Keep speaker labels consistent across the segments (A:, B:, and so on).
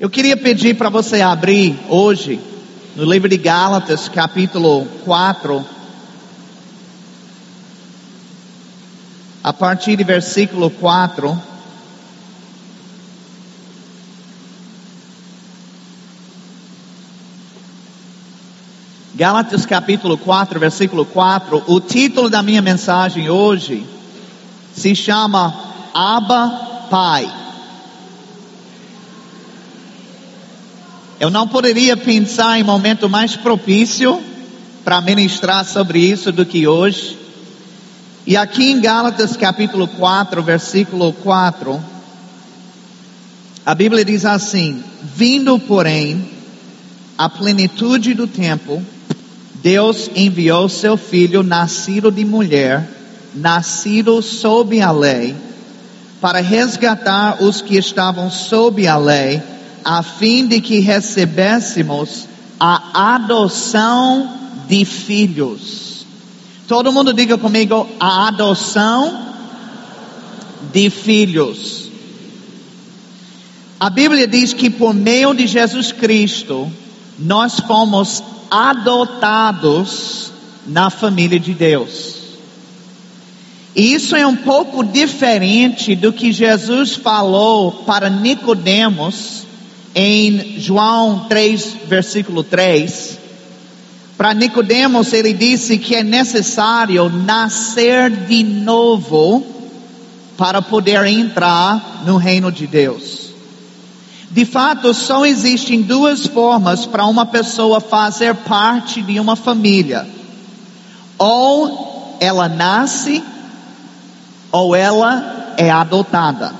A: Eu queria pedir para você abrir hoje no livro de Gálatas, capítulo 4, a partir de versículo 4. Gálatas capítulo 4, versículo 4. O título da minha mensagem hoje se chama Abba Pai. Eu não poderia pensar em momento mais propício para ministrar sobre isso do que hoje. E aqui em Gálatas capítulo 4, versículo 4, a Bíblia diz assim: Vindo, porém, a plenitude do tempo, Deus enviou seu filho, nascido de mulher, nascido sob a lei, para resgatar os que estavam sob a lei a fim de que recebêssemos a adoção de filhos. Todo mundo diga comigo, a adoção de filhos. A Bíblia diz que por meio de Jesus Cristo, nós fomos adotados na família de Deus. E isso é um pouco diferente do que Jesus falou para Nicodemos em João 3, versículo 3, para Nicodemos ele disse que é necessário nascer de novo para poder entrar no reino de Deus. De fato, só existem duas formas para uma pessoa fazer parte de uma família. Ou ela nasce, ou ela é adotada.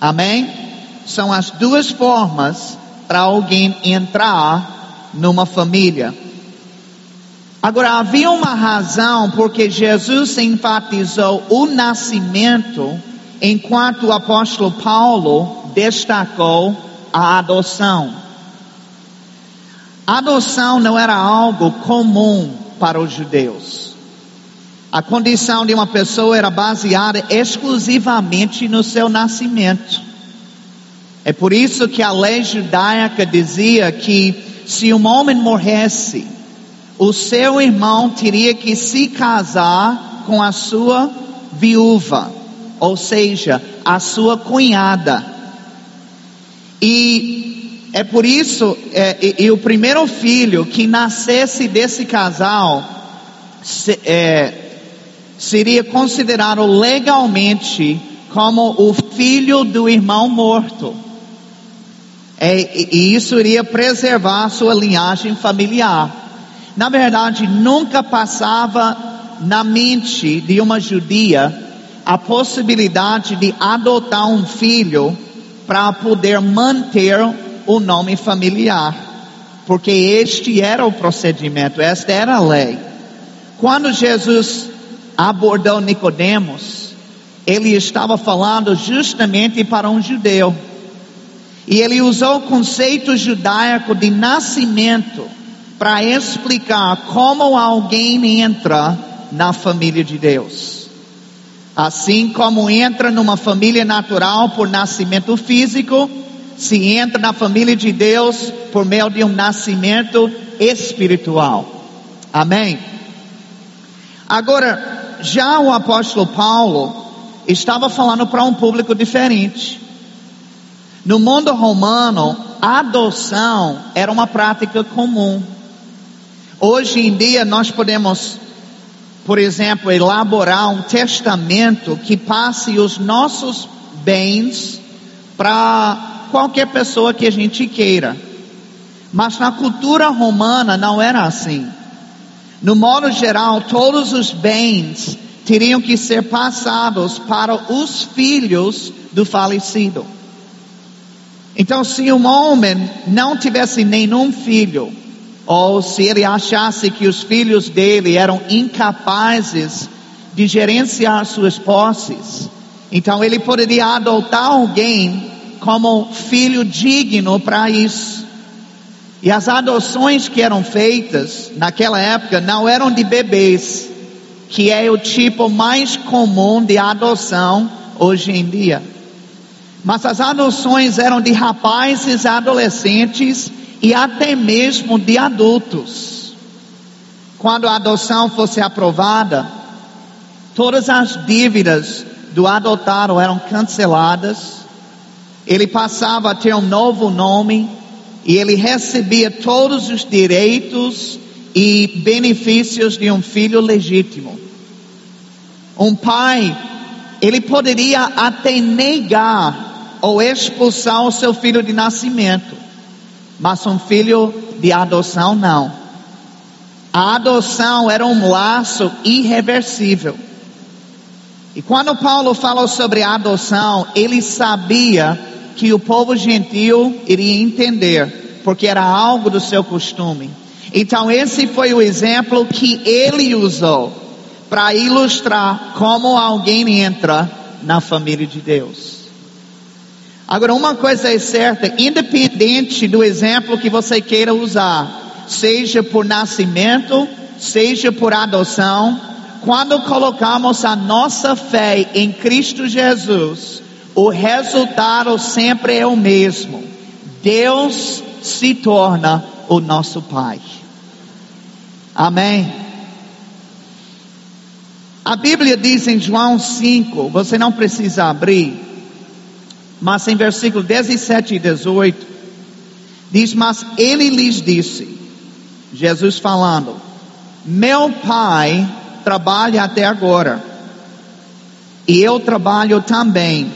A: Amém? São as duas formas para alguém entrar numa família. Agora, havia uma razão porque Jesus enfatizou o nascimento, enquanto o apóstolo Paulo destacou a adoção. A adoção não era algo comum para os judeus. A condição de uma pessoa era baseada exclusivamente no seu nascimento. É por isso que a lei judaica dizia que se um homem morresse, o seu irmão teria que se casar com a sua viúva, ou seja, a sua cunhada. E é por isso, é, e, e, o primeiro filho que nascesse desse casal se, é, seria considerado legalmente como o filho do irmão morto. É, e isso iria preservar sua linhagem familiar. Na verdade, nunca passava na mente de uma judia a possibilidade de adotar um filho para poder manter o nome familiar, porque este era o procedimento, esta era a lei. Quando Jesus abordou Nicodemos, ele estava falando justamente para um judeu. E ele usou o conceito judaico de nascimento para explicar como alguém entra na família de Deus. Assim como entra numa família natural por nascimento físico, se entra na família de Deus por meio de um nascimento espiritual. Amém? Agora, já o apóstolo Paulo estava falando para um público diferente. No mundo romano, a adoção era uma prática comum. Hoje em dia nós podemos, por exemplo, elaborar um testamento que passe os nossos bens para qualquer pessoa que a gente queira. Mas na cultura romana não era assim. No modo geral, todos os bens teriam que ser passados para os filhos do falecido. Então, se um homem não tivesse nenhum filho, ou se ele achasse que os filhos dele eram incapazes de gerenciar suas posses, então ele poderia adotar alguém como filho digno para isso. E as adoções que eram feitas naquela época não eram de bebês, que é o tipo mais comum de adoção hoje em dia. Mas as adoções eram de rapazes, adolescentes e até mesmo de adultos. Quando a adoção fosse aprovada, todas as dívidas do adotado eram canceladas, ele passava a ter um novo nome e ele recebia todos os direitos e benefícios de um filho legítimo. Um pai, ele poderia até negar ou expulsar o seu filho de nascimento, mas um filho de adoção não. A adoção era um laço irreversível. E quando Paulo falou sobre a adoção, ele sabia que o povo gentil iria entender, porque era algo do seu costume. Então, esse foi o exemplo que ele usou para ilustrar como alguém entra na família de Deus. Agora, uma coisa é certa, independente do exemplo que você queira usar, seja por nascimento, seja por adoção, quando colocamos a nossa fé em Cristo Jesus, o resultado sempre é o mesmo. Deus se torna o nosso Pai. Amém? A Bíblia diz em João 5, você não precisa abrir, mas em versículo 17 e 18, diz: Mas ele lhes disse, Jesus falando, Meu Pai trabalha até agora. E eu trabalho também.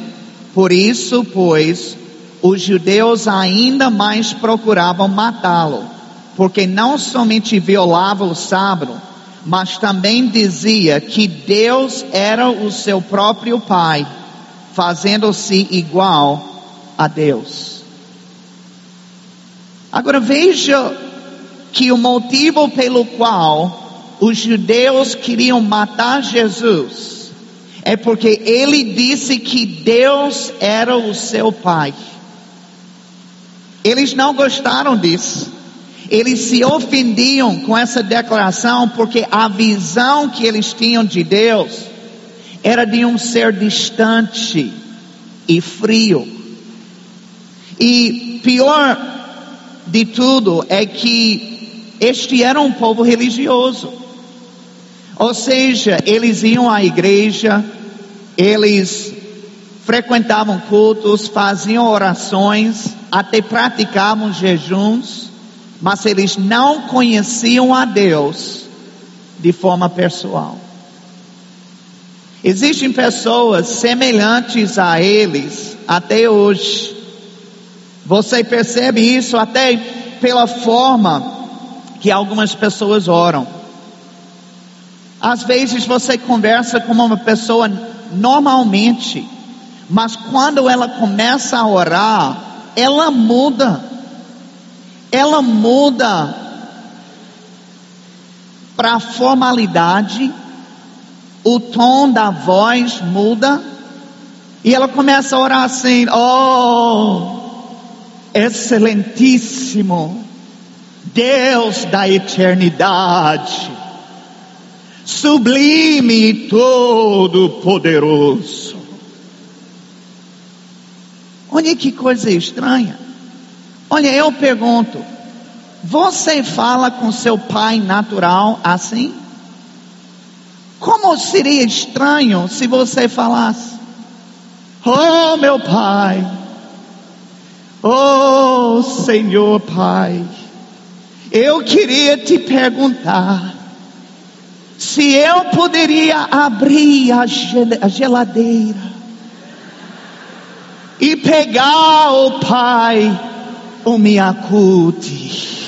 A: Por isso, pois, os judeus ainda mais procuravam matá-lo, porque não somente violava o sábado, mas também dizia que Deus era o seu próprio Pai, fazendo-se igual a Deus. Agora veja que o motivo pelo qual os judeus queriam matar Jesus, é porque ele disse que Deus era o seu pai. Eles não gostaram disso. Eles se ofendiam com essa declaração porque a visão que eles tinham de Deus era de um ser distante e frio. E pior de tudo é que este era um povo religioso. Ou seja, eles iam à igreja, eles frequentavam cultos, faziam orações, até praticavam jejuns, mas eles não conheciam a Deus de forma pessoal. Existem pessoas semelhantes a eles até hoje. Você percebe isso até pela forma que algumas pessoas oram. Às vezes você conversa com uma pessoa normalmente, mas quando ela começa a orar, ela muda. Ela muda para a formalidade, o tom da voz muda, e ela começa a orar assim: Oh, excelentíssimo Deus da eternidade sublime e todo-poderoso. Olha que coisa estranha. Olha, eu pergunto: você fala com seu pai natural assim? Como seria estranho se você falasse: Oh, meu pai, oh, Senhor Pai, eu queria te perguntar se eu poderia abrir a geladeira e pegar o Pai, o Miacute.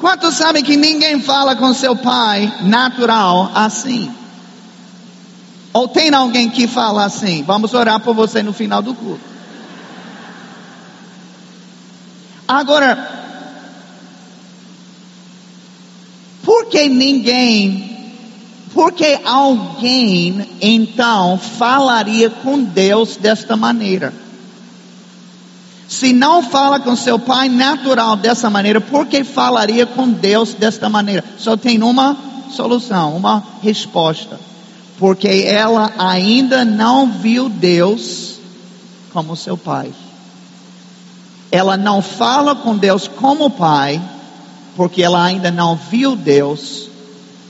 A: Quantos sabem que ninguém fala com seu pai natural assim? Ou tem alguém que fala assim? Vamos orar por você no final do culto. Agora, Por que ninguém, por que alguém então falaria com Deus desta maneira? Se não fala com seu pai natural dessa maneira, por que falaria com Deus desta maneira? Só tem uma solução, uma resposta. porque ela ainda não viu Deus como seu pai. Ela não fala com Deus como pai, porque ela ainda não viu Deus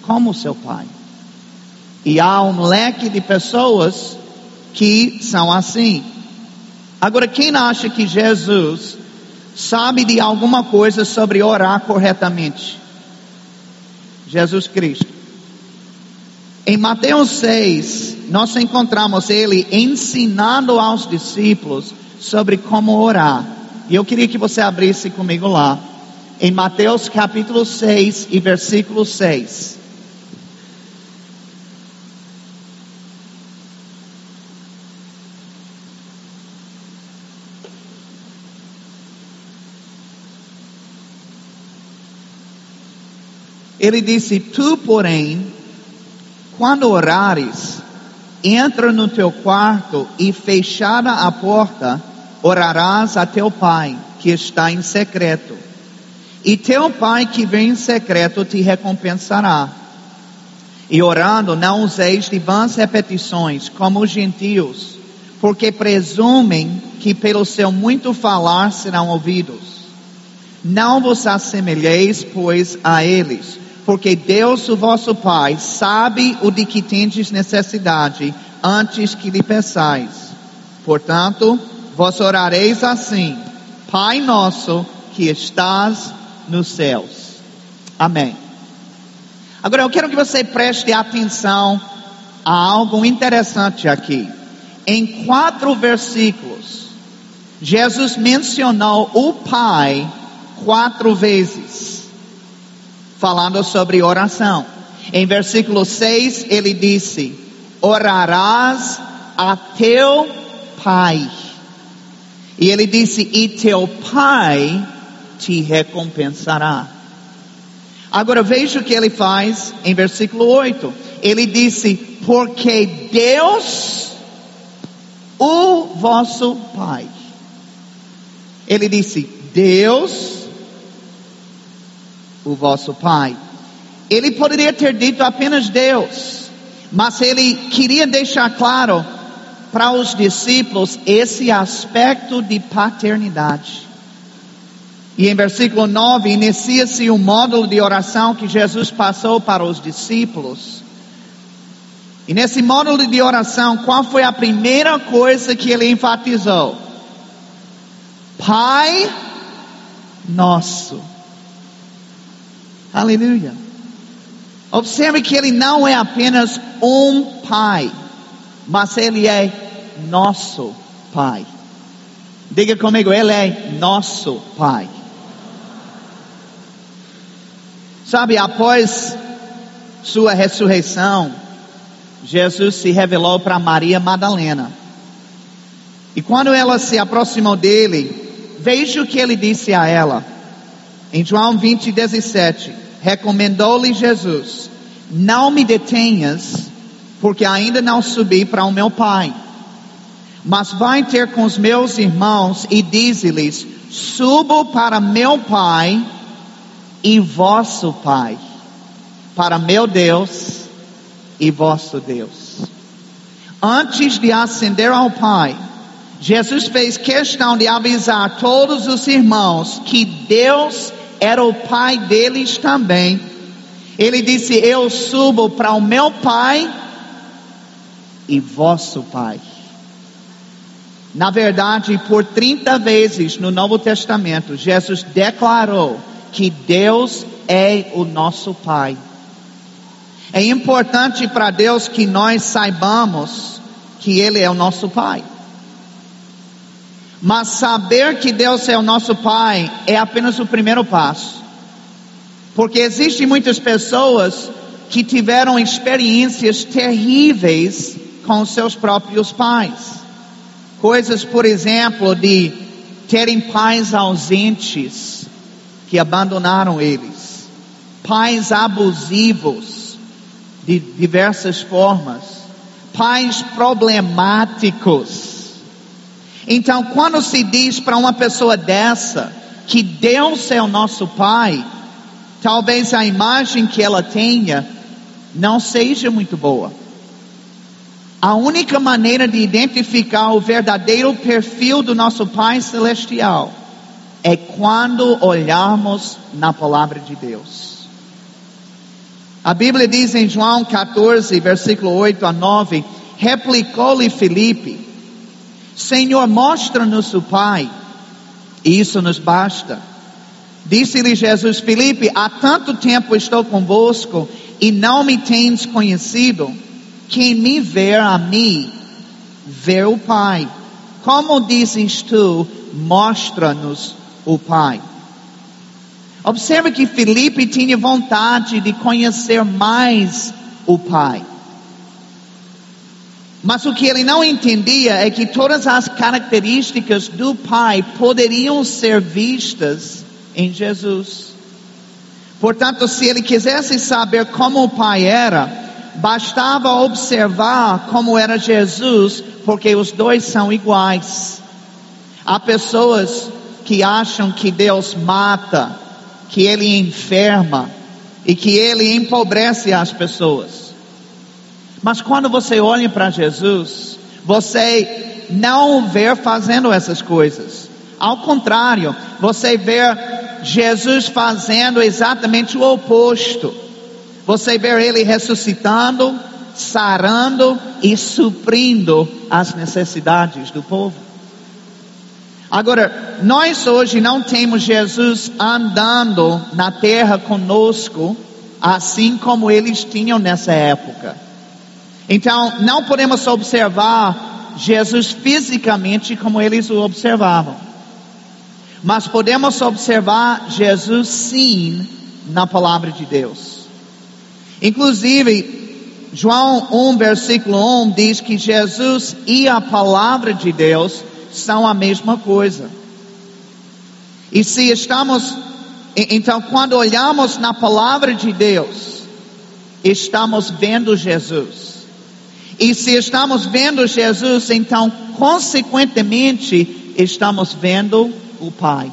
A: como seu pai. E há um leque de pessoas que são assim. Agora, quem acha que Jesus sabe de alguma coisa sobre orar corretamente? Jesus Cristo. Em Mateus 6, nós encontramos ele ensinando aos discípulos sobre como orar. E eu queria que você abrisse comigo lá, em Mateus capítulo 6 e versículo 6. Ele disse: Tu, porém, quando orares, entra no teu quarto e fechada a porta, orarás a teu pai que está em secreto. E teu pai que vem em secreto te recompensará. E orando, não useis de vãs repetições, como os gentios, porque presumem que pelo seu muito falar serão ouvidos. Não vos assemelheis, pois, a eles porque Deus, o vosso Pai, sabe o de que tendes necessidade antes que lhe peçais. Portanto, vós orareis assim: Pai nosso que estás nos céus. Amém. Agora eu quero que você preste atenção a algo interessante aqui. Em quatro versículos, Jesus mencionou o Pai quatro vezes falando sobre oração. Em versículo 6 ele disse: Orarás a teu pai. E ele disse: E teu pai te recompensará. Agora veja o que ele faz em versículo 8. Ele disse: Porque Deus, o vosso Pai. Ele disse: Deus, o vosso Pai. Ele poderia ter dito apenas Deus, mas ele queria deixar claro para os discípulos esse aspecto de paternidade. E em versículo 9 inicia-se o um módulo de oração que Jesus passou para os discípulos. E nesse módulo de oração, qual foi a primeira coisa que ele enfatizou? Pai nosso. Aleluia. Observe que ele não é apenas um pai, mas ele é nosso pai. Diga comigo, ele é nosso pai. Sabe, após sua ressurreição, Jesus se revelou para Maria Madalena. E quando ela se aproximou dele, veja o que ele disse a ela. Em João 20, 17, recomendou-lhe Jesus: Não me detenhas, porque ainda não subi para o meu Pai. Mas vai ter com os meus irmãos e dize-lhes: Subo para meu Pai e vosso Pai, para meu Deus e vosso Deus. Antes de ascender ao Pai, Jesus fez questão de avisar todos os irmãos que Deus era o pai deles também. Ele disse: Eu subo para o meu pai e vosso pai. Na verdade, por 30 vezes no Novo Testamento, Jesus declarou que Deus é o nosso pai. É importante para Deus que nós saibamos que Ele é o nosso pai. Mas saber que Deus é o nosso Pai é apenas o primeiro passo. Porque existem muitas pessoas que tiveram experiências terríveis com seus próprios pais. Coisas, por exemplo, de terem pais ausentes que abandonaram eles, pais abusivos de diversas formas, pais problemáticos então, quando se diz para uma pessoa dessa que Deus é o nosso Pai, talvez a imagem que ela tenha não seja muito boa. A única maneira de identificar o verdadeiro perfil do nosso Pai Celestial é quando olharmos na palavra de Deus. A Bíblia diz em João 14, versículo 8 a 9: Replicou-lhe Felipe, Senhor, mostra-nos o Pai, isso nos basta. Disse-lhe Jesus, Felipe, há tanto tempo estou convosco e não me tens conhecido. Quem me vê a mim, vê o Pai. Como dizes tu, mostra-nos o Pai. Observe que Felipe tinha vontade de conhecer mais o Pai. Mas o que ele não entendia é que todas as características do Pai poderiam ser vistas em Jesus. Portanto, se ele quisesse saber como o Pai era, bastava observar como era Jesus, porque os dois são iguais. Há pessoas que acham que Deus mata, que Ele enferma e que Ele empobrece as pessoas. Mas quando você olha para Jesus, você não vê fazendo essas coisas. Ao contrário, você vê Jesus fazendo exatamente o oposto. Você vê ele ressuscitando, sarando e suprindo as necessidades do povo. Agora, nós hoje não temos Jesus andando na terra conosco, assim como eles tinham nessa época. Então, não podemos observar Jesus fisicamente como eles o observavam. Mas podemos observar Jesus sim na palavra de Deus. Inclusive, João 1, versículo 1 diz que Jesus e a palavra de Deus são a mesma coisa. E se estamos, então quando olhamos na palavra de Deus, estamos vendo Jesus. E se estamos vendo Jesus, então consequentemente estamos vendo o Pai.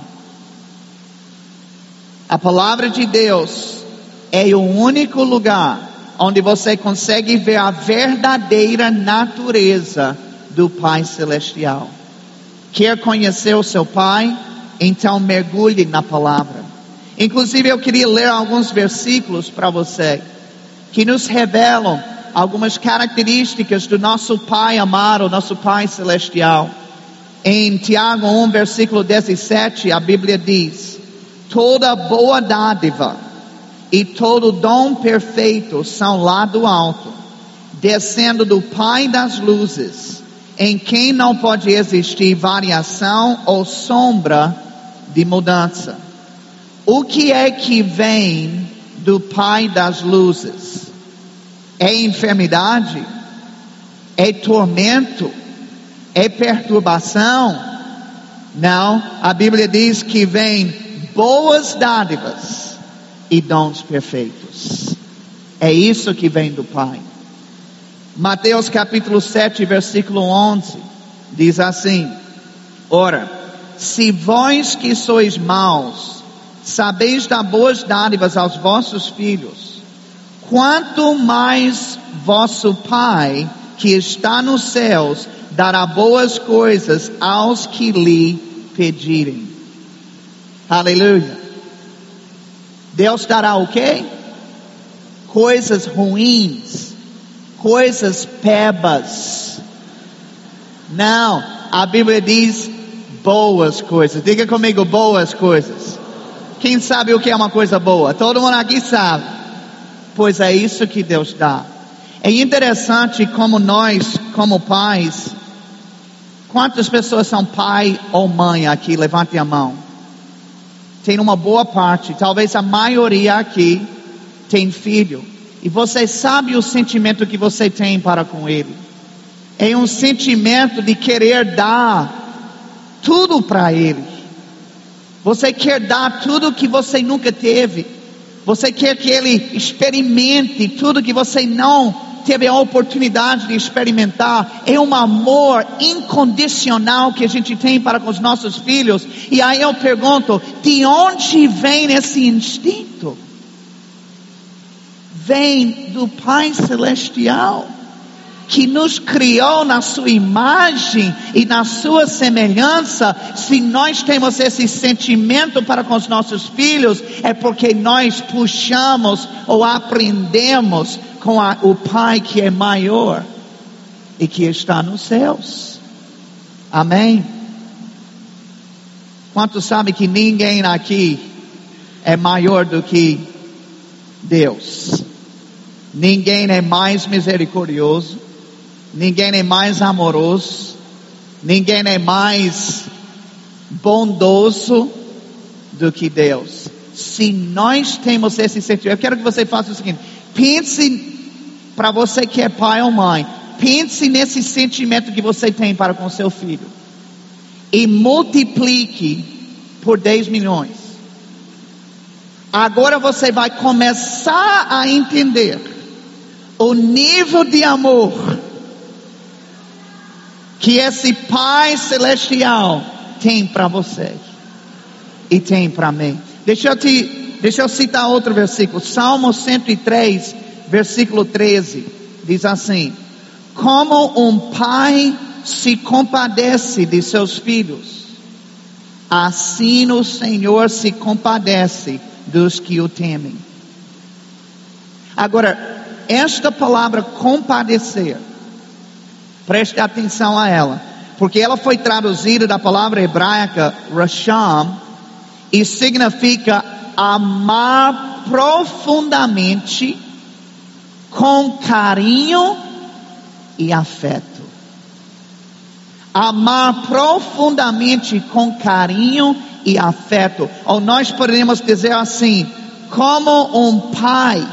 A: A palavra de Deus é o único lugar onde você consegue ver a verdadeira natureza do Pai Celestial. Quer conhecer o seu Pai? Então mergulhe na palavra. Inclusive eu queria ler alguns versículos para você que nos revelam algumas características do nosso Pai amado, nosso Pai celestial. Em Tiago 1, versículo 17, a Bíblia diz: Toda boa dádiva e todo dom perfeito são lá do alto, descendo do Pai das luzes em quem não pode existir variação ou sombra de mudança. O que é que vem do Pai das luzes? É enfermidade? É tormento? É perturbação? Não, a Bíblia diz que vem boas dádivas e dons perfeitos. É isso que vem do Pai. Mateus capítulo 7, versículo 11, diz assim: Ora, se vós que sois maus, sabeis dar boas dádivas aos vossos filhos, quanto mais vosso Pai, que está nos céus, dará boas coisas aos que lhe pedirem. Aleluia. Deus dará o quê? Coisas ruins coisas pebas. Não, a Bíblia diz boas coisas. Diga comigo, boas coisas. Quem sabe o que é uma coisa boa? Todo mundo aqui sabe. Pois é isso que Deus dá. É interessante como nós, como pais, quantas pessoas são pai ou mãe aqui? Levante a mão. Tem uma boa parte, talvez a maioria aqui tem filho. E você sabe o sentimento que você tem para com Ele. É um sentimento de querer dar tudo para Ele. Você quer dar tudo que você nunca teve. Você quer que Ele experimente tudo que você não teve a oportunidade de experimentar. É um amor incondicional que a gente tem para com os nossos filhos. E aí eu pergunto: de onde vem esse instinto? vem do Pai Celestial. Que nos criou na sua imagem e na sua semelhança, se nós temos esse sentimento para com os nossos filhos, é porque nós puxamos ou aprendemos com a, o Pai que é maior e que está nos céus. Amém? Quantos sabem que ninguém aqui é maior do que Deus? Ninguém é mais misericordioso, ninguém é mais amoroso, ninguém é mais bondoso do que Deus. Se nós temos esse sentimento, eu quero que você faça o seguinte: pense para você que é pai ou mãe, pense nesse sentimento que você tem para com seu filho e multiplique por 10 milhões. Agora você vai começar a entender o nível de amor que esse Pai Celestial tem para você e tem para mim. Deixa eu te, deixa eu citar outro versículo, Salmo 103, versículo 13, diz assim: Como um pai se compadece de seus filhos, assim o Senhor se compadece dos que o temem. Agora, esta palavra compadecer Preste atenção a ela, porque ela foi traduzida da palavra hebraica rasham e significa amar profundamente com carinho e afeto. Amar profundamente com carinho e afeto. Ou nós podemos dizer assim, como um pai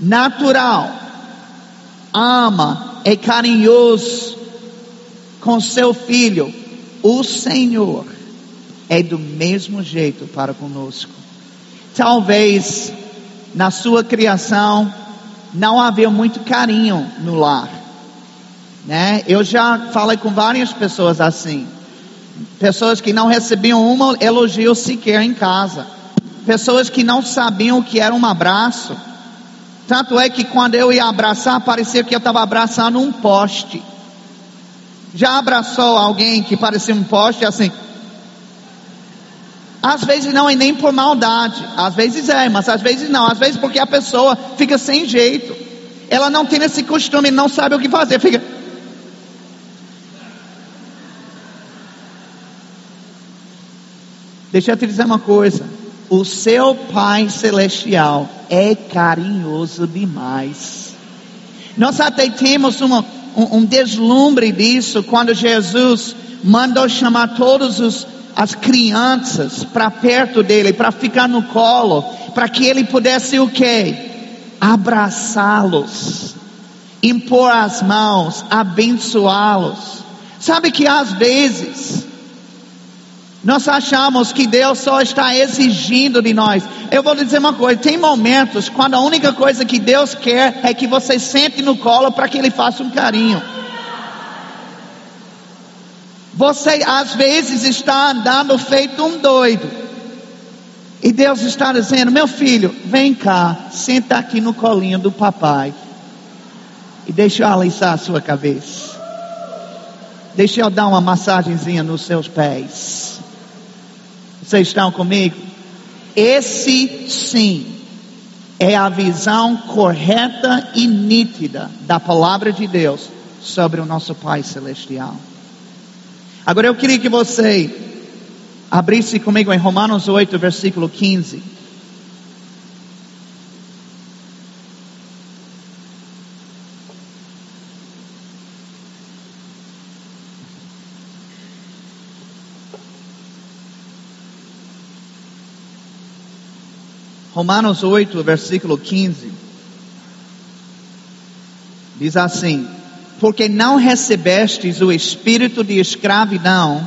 A: natural ama é carinhoso com seu filho, o Senhor é do mesmo jeito para conosco. Talvez na sua criação não havia muito carinho no lar, né? Eu já falei com várias pessoas assim, pessoas que não recebiam um elogio sequer em casa, pessoas que não sabiam o que era um abraço tanto é que quando eu ia abraçar, parecia que eu estava abraçando um poste. Já abraçou alguém que parecia um poste assim? Às vezes não é nem por maldade, às vezes é, mas às vezes não, às vezes porque a pessoa fica sem jeito. Ela não tem esse costume, não sabe o que fazer, fica. Deixa eu te dizer uma coisa. O seu Pai Celestial é carinhoso demais. Nós até temos uma, um, um deslumbre disso quando Jesus mandou chamar todas as crianças para perto dele, para ficar no colo, para que ele pudesse o quê? Abraçá-los, impor as mãos, abençoá-los. Sabe que às vezes nós achamos que Deus só está exigindo de nós. Eu vou lhe dizer uma coisa: tem momentos quando a única coisa que Deus quer é que você sente no colo para que Ele faça um carinho. Você às vezes está andando feito um doido. E Deus está dizendo: Meu filho, vem cá, senta aqui no colinho do papai. E deixa eu alisar a sua cabeça. Deixa eu dar uma massagenzinha nos seus pés. Vocês estão comigo? Esse sim é a visão correta e nítida da palavra de Deus sobre o nosso Pai Celestial. Agora eu queria que você abrisse comigo em Romanos 8, versículo 15. Romanos 8, versículo 15. Diz assim: Porque não recebestes o espírito de escravidão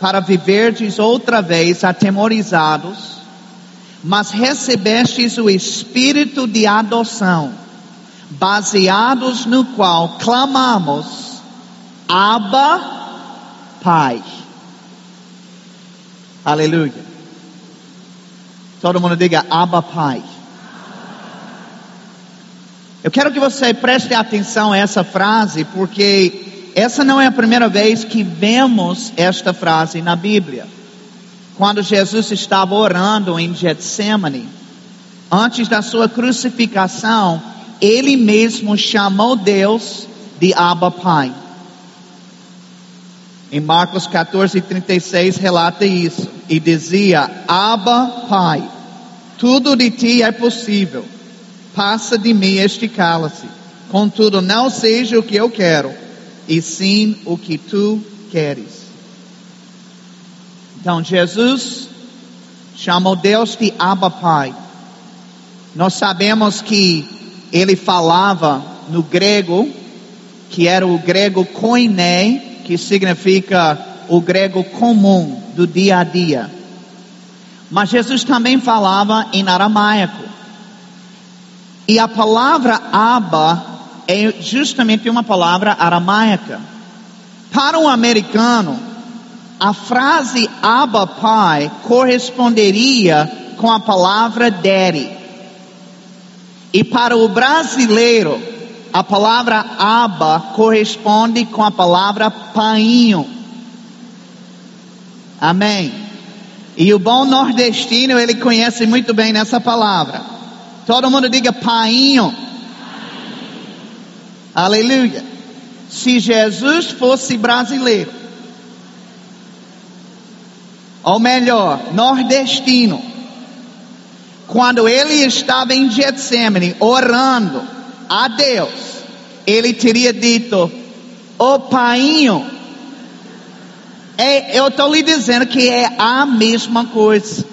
A: para viverdes outra vez atemorizados, mas recebestes o espírito de adoção, baseados no qual clamamos: Abba, Pai. Aleluia. Todo mundo diga Abba Pai. Eu quero que você preste atenção a essa frase, porque essa não é a primeira vez que vemos esta frase na Bíblia. Quando Jesus estava orando em Getsemane, antes da sua crucificação, ele mesmo chamou Deus de Abba Pai. Em Marcos 14, 36 relata isso. E dizia: Abba Pai, tudo de ti é possível passa de mim este cálice. Contudo, não seja o que eu quero, e sim o que tu queres. Então, Jesus chamou Deus de Abba Pai. Nós sabemos que ele falava no grego, que era o grego koiné, que significa o grego comum do dia a dia. Mas Jesus também falava em aramaico. E a palavra Abba é justamente uma palavra aramaica. Para um americano, a frase Abba Pai corresponderia com a palavra Daddy. E para o brasileiro, a palavra Abba corresponde com a palavra painho. Amém. E o bom nordestino, ele conhece muito bem nessa palavra. Todo mundo diga painho. Aleluia. Se Jesus fosse brasileiro, ou melhor, nordestino, quando ele estava em Getsemane orando a Deus, ele teria dito: oh, painho, é, eu estou lhe dizendo que é a mesma coisa.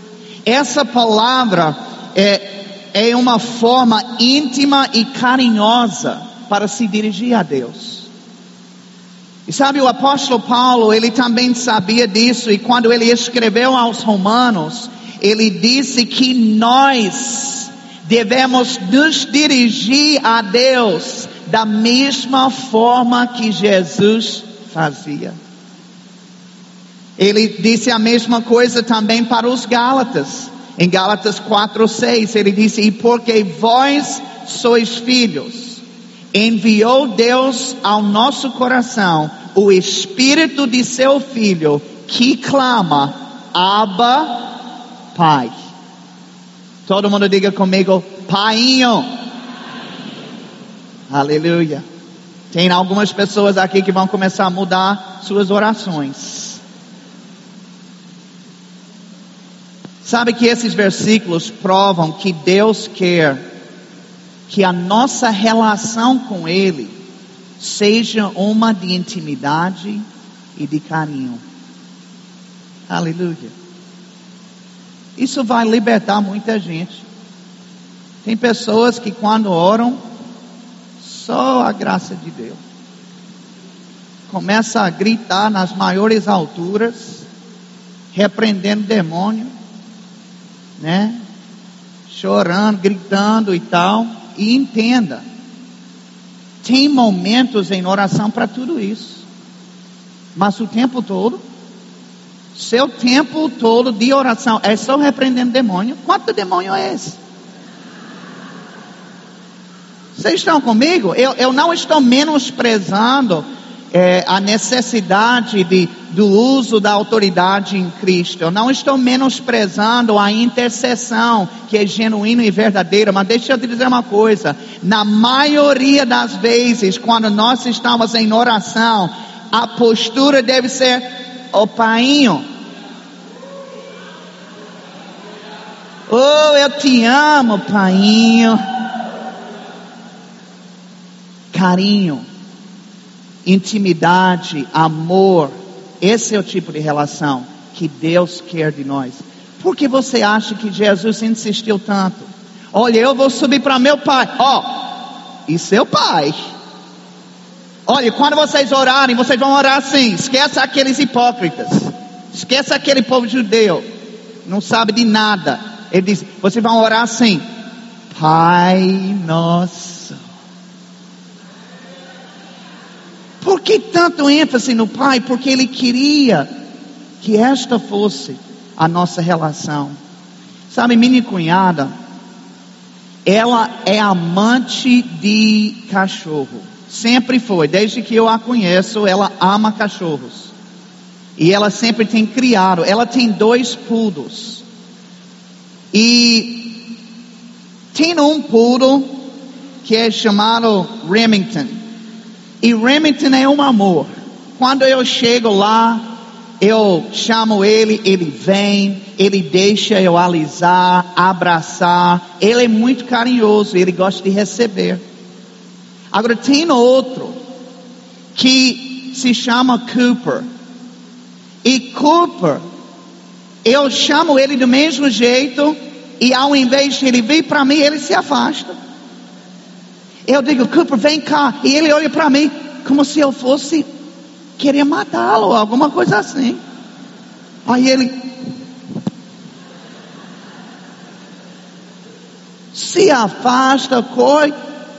A: Essa palavra é, é uma forma íntima e carinhosa para se dirigir a Deus. E sabe, o apóstolo Paulo, ele também sabia disso, e quando ele escreveu aos Romanos, ele disse que nós devemos nos dirigir a Deus da mesma forma que Jesus fazia. Ele disse a mesma coisa também para os Gálatas. Em Gálatas 4, 6, ele disse: E porque vós sois filhos, enviou Deus ao nosso coração o Espírito de seu Filho, que clama, Abba, Pai. Todo mundo diga comigo, Paiinho. Aleluia. Tem algumas pessoas aqui que vão começar a mudar suas orações. Sabe que esses versículos provam que Deus quer que a nossa relação com Ele seja uma de intimidade e de carinho. Aleluia. Isso vai libertar muita gente. Tem pessoas que quando oram, só a graça de Deus. Começa a gritar nas maiores alturas, repreendendo demônio né? Chorando, gritando e tal. E entenda, tem momentos em oração para tudo isso. Mas o tempo todo, seu tempo todo de oração é só repreendendo demônio. Quanto demônio é esse? Vocês estão comigo? Eu, eu não estou menosprezando é, a necessidade de, do uso da autoridade em Cristo. Eu não estou menosprezando a intercessão, que é genuína e verdadeira, mas deixa eu te dizer uma coisa: na maioria das vezes, quando nós estamos em oração, a postura deve ser: Ô painho, oh, eu te amo, painho. Carinho intimidade, amor. Esse é o tipo de relação que Deus quer de nós. Por que você acha que Jesus insistiu tanto? Olha, eu vou subir para meu pai. Ó, oh, e seu pai. Olha, quando vocês orarem, vocês vão orar assim. Esqueça aqueles hipócritas. Esqueça aquele povo judeu. Não sabe de nada. Ele diz: vocês vão orar assim. Pai nosso Por que tanto ênfase no Pai? Porque Ele queria que esta fosse a nossa relação. Sabe, minha cunhada, ela é amante de cachorro. Sempre foi, desde que eu a conheço, ela ama cachorros. E ela sempre tem criado, ela tem dois poodles. E tem um poodle que é chamado Remington. E Remington é um amor. Quando eu chego lá, eu chamo ele, ele vem, ele deixa eu alisar, abraçar. Ele é muito carinhoso, ele gosta de receber. Agora tem outro que se chama Cooper. E Cooper, eu chamo ele do mesmo jeito e ao invés de ele vir para mim, ele se afasta. Eu digo, Cooper, vem cá. E ele olha para mim como se eu fosse queria matá-lo, alguma coisa assim. Aí ele se afasta, corre.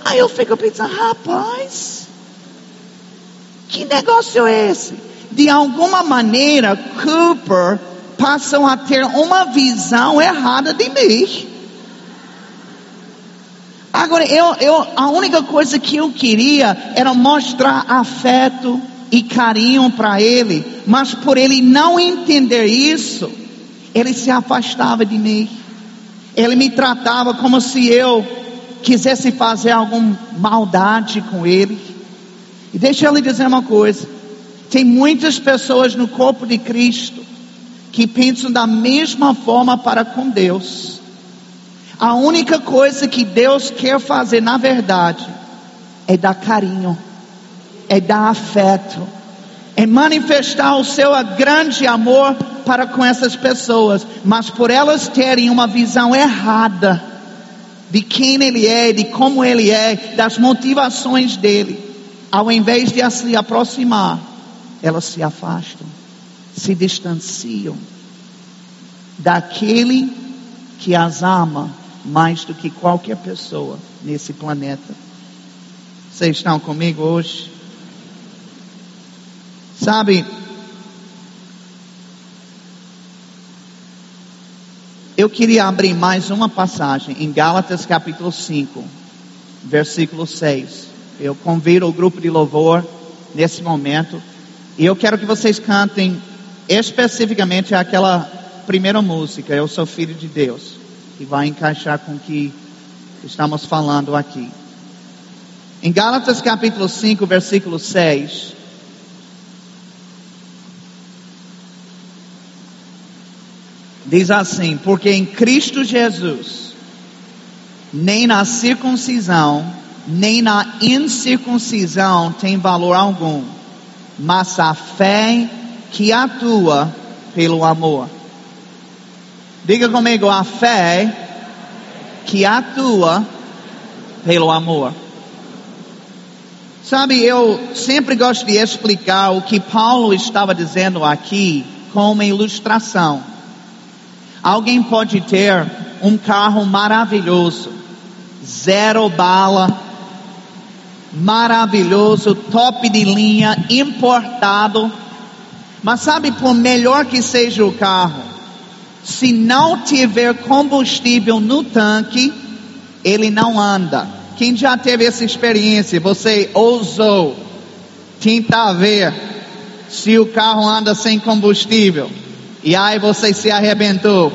A: Aí eu fico pensando, rapaz, que negócio é esse? De alguma maneira, Cooper passam a ter uma visão errada de mim. Agora, eu, eu, a única coisa que eu queria era mostrar afeto, e carinho para ele, mas por ele não entender isso, ele se afastava de mim. Ele me tratava como se eu quisesse fazer alguma maldade com ele. E deixa eu lhe dizer uma coisa: tem muitas pessoas no corpo de Cristo que pensam da mesma forma para com Deus. A única coisa que Deus quer fazer, na verdade, é dar carinho é dar afeto, é manifestar o seu grande amor para com essas pessoas, mas por elas terem uma visão errada de quem ele é, de como ele é, das motivações dele, ao invés de se aproximar, elas se afastam, se distanciam daquele que as ama mais do que qualquer pessoa nesse planeta. Vocês estão comigo hoje? Sabe, eu queria abrir mais uma passagem em Gálatas capítulo 5, versículo 6. Eu convido o grupo de louvor nesse momento e eu quero que vocês cantem especificamente aquela primeira música, Eu Sou Filho de Deus, que vai encaixar com o que estamos falando aqui. Em Gálatas capítulo 5, versículo 6, Diz assim: Porque em Cristo Jesus, nem na circuncisão, nem na incircuncisão tem valor algum, mas a fé que atua pelo amor. Diga comigo, a fé que atua pelo amor. Sabe, eu sempre gosto de explicar o que Paulo estava dizendo aqui com uma ilustração. Alguém pode ter um carro maravilhoso, zero bala, maravilhoso, top de linha, importado. Mas sabe, por melhor que seja o carro, se não tiver combustível no tanque, ele não anda. Quem já teve essa experiência? Você ousou tentar ver se o carro anda sem combustível. E aí você se arrebentou.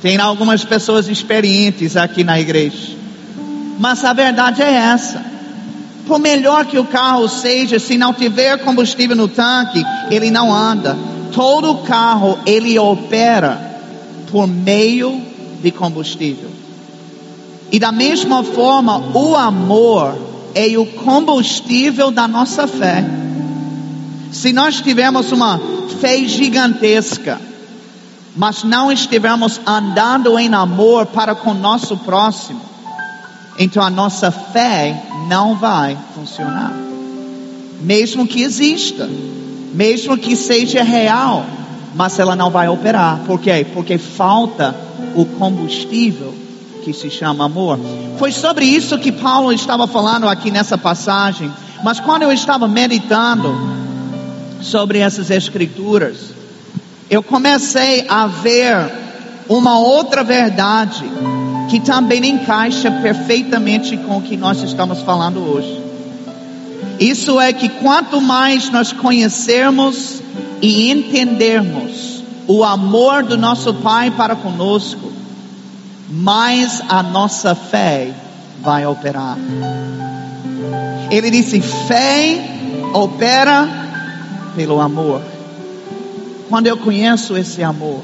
A: Tem algumas pessoas experientes aqui na igreja. Mas a verdade é essa. Por melhor que o carro seja, se não tiver combustível no tanque, ele não anda. Todo carro ele opera por meio de combustível. E da mesma forma, o amor é o combustível da nossa fé. Se nós tivermos uma fé gigantesca, mas não estivermos andando em amor para com o nosso próximo, então a nossa fé não vai funcionar. Mesmo que exista, mesmo que seja real, mas ela não vai operar. Por quê? Porque falta o combustível que se chama amor. Foi sobre isso que Paulo estava falando aqui nessa passagem. Mas quando eu estava meditando sobre essas escrituras, eu comecei a ver uma outra verdade que também encaixa perfeitamente com o que nós estamos falando hoje. Isso é que quanto mais nós conhecermos e entendermos o amor do nosso Pai para conosco, mais a nossa fé vai operar. Ele disse: fé opera pelo amor. Quando eu conheço esse amor,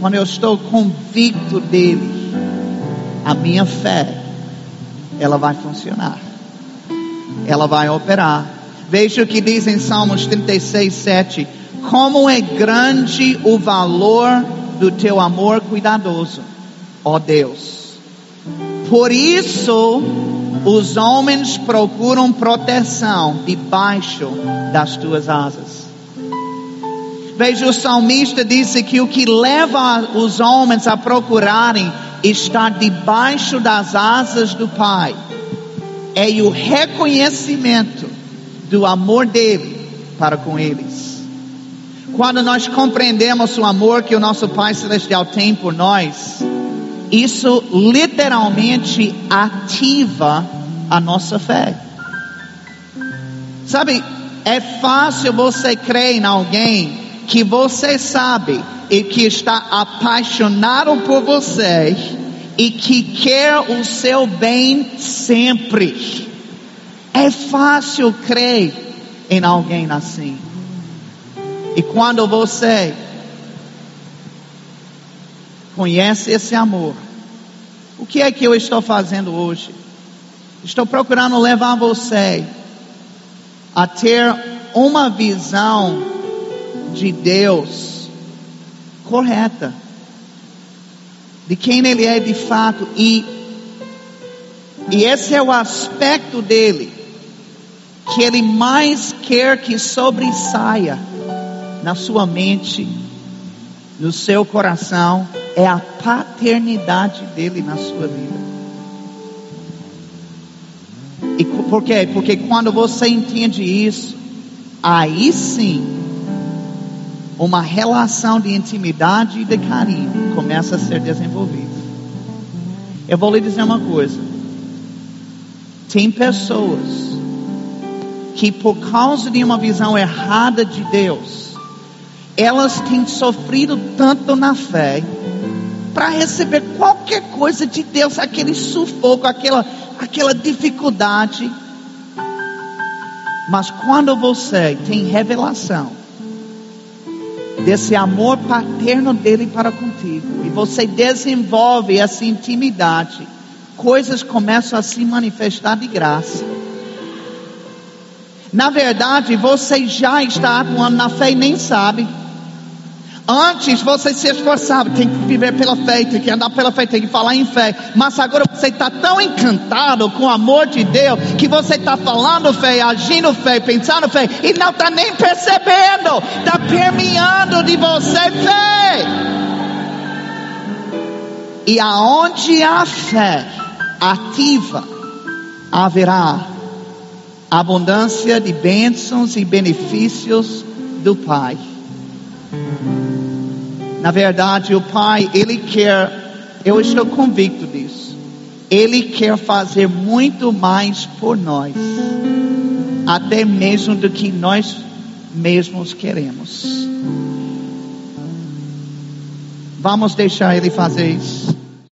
A: quando eu estou convicto dele, a minha fé, ela vai funcionar. Ela vai operar. Veja o que diz em Salmos 36, 7. Como é grande o valor do teu amor cuidadoso, ó Deus. Por isso, os homens procuram proteção debaixo das tuas asas. Veja, o salmista disse que o que leva os homens a procurarem estar debaixo das asas do Pai é o reconhecimento do amor dele para com eles. Quando nós compreendemos o amor que o nosso Pai Celestial tem por nós, isso literalmente ativa a nossa fé. Sabe, é fácil você crer em alguém que você sabe e que está apaixonado por você e que quer o seu bem sempre. É fácil crer em alguém assim. E quando você conhece esse amor, o que é que eu estou fazendo hoje? Estou procurando levar você a ter uma visão de Deus correta, de quem Ele é de fato, e, e esse é o aspecto dele que Ele mais quer que sobressaia na sua mente, no seu coração, é a paternidade dele na sua vida. E por quê? Porque quando você entende isso, aí sim uma relação de intimidade e de carinho começa a ser desenvolvida. Eu vou lhe dizer uma coisa. Tem pessoas que por causa de uma visão errada de Deus, elas têm sofrido tanto na fé para receber qualquer coisa de Deus, aquele sufoco, aquela, aquela dificuldade. Mas quando você tem revelação desse amor paterno dele para contigo, e você desenvolve essa intimidade, coisas começam a se manifestar de graça. Na verdade, você já está atuando na fé e nem sabe. Antes você se esforçava, tem que viver pela fé, tem que andar pela fé, tem que falar em fé. Mas agora você está tão encantado com o amor de Deus que você está falando fé, agindo fé, pensando fé e não está nem percebendo, está permeando de você fé. E aonde há fé ativa, haverá abundância de bênçãos e benefícios do Pai. Na verdade, o Pai, Ele quer, eu estou convicto disso. Ele quer fazer muito mais por nós, até mesmo do que nós mesmos queremos. Vamos deixar Ele fazer isso.